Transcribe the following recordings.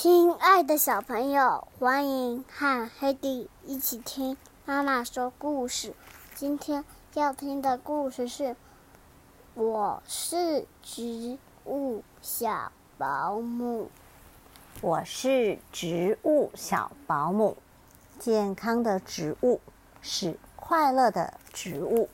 亲爱的小朋友，欢迎和黑迪一起听妈妈说故事。今天要听的故事是《我是植物小保姆》。我是植物小保姆，健康的植物是快乐的植物。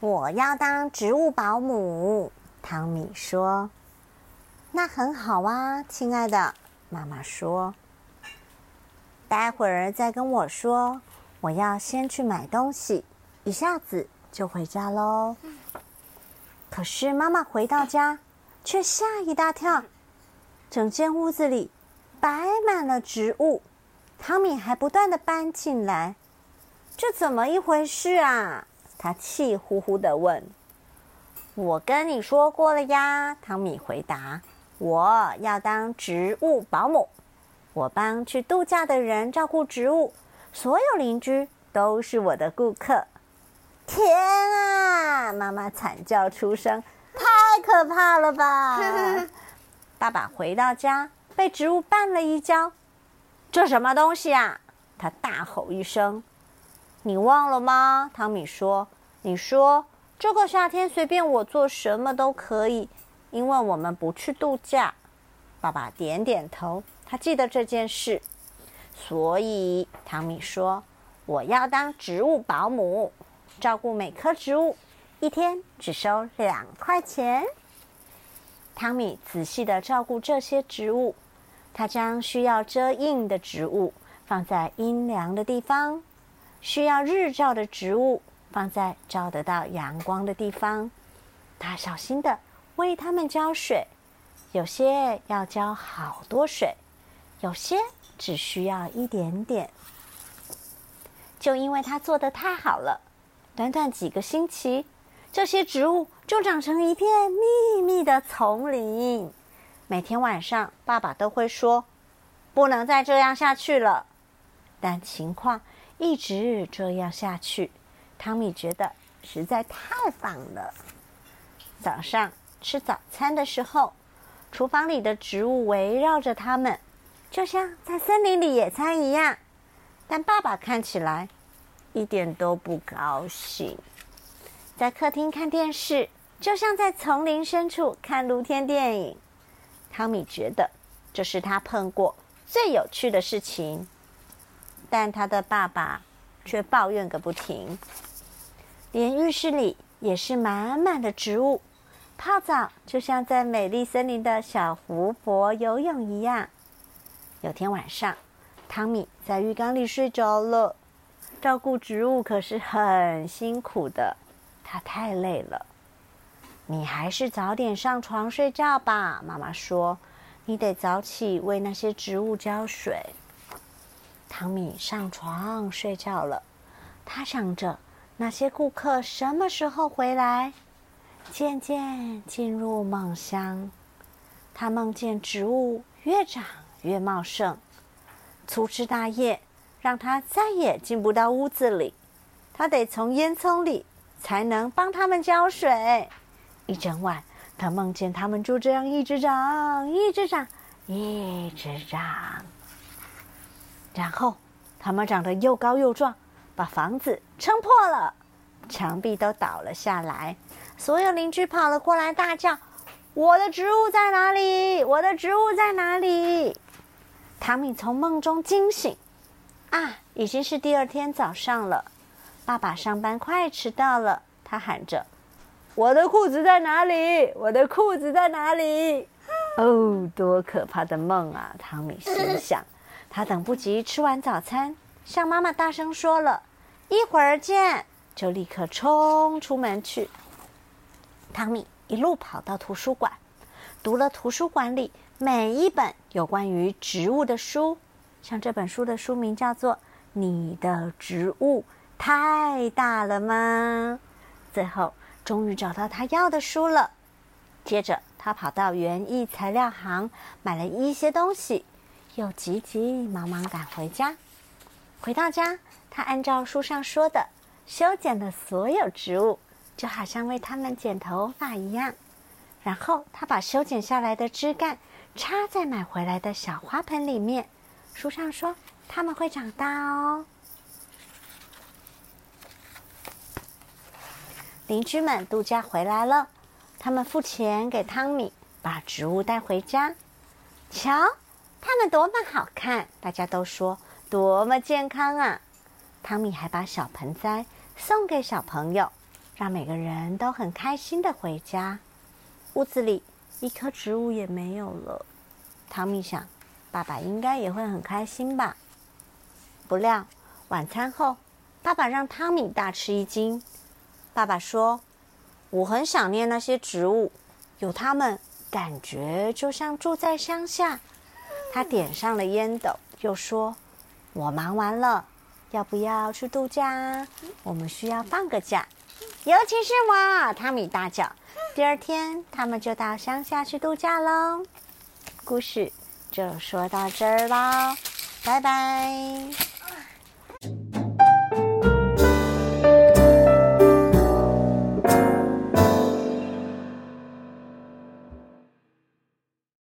我要当植物保姆。汤米说：“那很好啊，亲爱的。”妈妈说：“待会儿再跟我说，我要先去买东西，一下子就回家喽。”可是妈妈回到家，却吓一大跳，整间屋子里摆满了植物，汤米还不断的搬进来，这怎么一回事啊？他气呼呼的问。我跟你说过了呀，汤米回答。我要当植物保姆，我帮去度假的人照顾植物，所有邻居都是我的顾客。天啊！妈妈惨叫出声，太可怕了吧！爸爸回到家，被植物绊了一跤。这什么东西啊？他大吼一声。你忘了吗？汤米说。你说。这个夏天随便我做什么都可以，因为我们不去度假。爸爸点点头，他记得这件事。所以汤米说：“我要当植物保姆，照顾每棵植物，一天只收两块钱。”汤米仔细的照顾这些植物，他将需要遮阴的植物放在阴凉的地方，需要日照的植物。放在照得到阳光的地方，他小心的为它们浇水。有些要浇好多水，有些只需要一点点。就因为他做的太好了，短短几个星期，这些植物就长成一片密密的丛林。每天晚上，爸爸都会说：“不能再这样下去了。”但情况一直这样下去。汤米觉得实在太棒了。早上吃早餐的时候，厨房里的植物围绕着他们，就像在森林里野餐一样。但爸爸看起来一点都不高兴。在客厅看电视，就像在丛林深处看露天电影。汤米觉得这是他碰过最有趣的事情，但他的爸爸却抱怨个不停。连浴室里也是满满的植物，泡澡就像在美丽森林的小湖泊游泳一样。有天晚上，汤米在浴缸里睡着了。照顾植物可是很辛苦的，他太累了。你还是早点上床睡觉吧，妈妈说。你得早起为那些植物浇水。汤米上床睡觉了，他想着。那些顾客什么时候回来？渐渐进入梦乡，他梦见植物越长越茂盛，粗枝大叶让他再也进不到屋子里。他得从烟囱里才能帮他们浇水。一整晚，他梦见他们就这样一直长，一直长，一直长。然后，他们长得又高又壮。把房子撑破了，墙壁都倒了下来。所有邻居跑了过来，大叫：“我的植物在哪里？我的植物在哪里？”汤米从梦中惊醒，啊，已经是第二天早上了。爸爸上班快迟到了，他喊着：“我的裤子在哪里？我的裤子在哪里？”哦，多可怕的梦啊！汤米心想。他等不及吃完早餐，向妈妈大声说了。一会儿见，就立刻冲出门去。汤米一路跑到图书馆，读了图书馆里每一本有关于植物的书，像这本书的书名叫做《你的植物太大了吗》。最后，终于找到他要的书了。接着，他跑到园艺材料行买了一些东西，又急急忙忙赶回家。回到家。他按照书上说的修剪了所有植物，就好像为它们剪头发一样。然后他把修剪下来的枝干插在买回来的小花盆里面。书上说他们会长大哦。邻居们度假回来了，他们付钱给汤米，把植物带回家。瞧，它们多么好看！大家都说多么健康啊！汤米还把小盆栽送给小朋友，让每个人都很开心的回家。屋子里一棵植物也没有了。汤米想，爸爸应该也会很开心吧。不料晚餐后，爸爸让汤米大吃一惊。爸爸说：“我很想念那些植物，有它们，感觉就像住在乡下。”他点上了烟斗，又说：“我忙完了，要不要去度假？我们需要放个假，尤其是我。”汤米大叫。第二天，他们就到乡下去度假喽。故事就说到这儿啦，拜拜。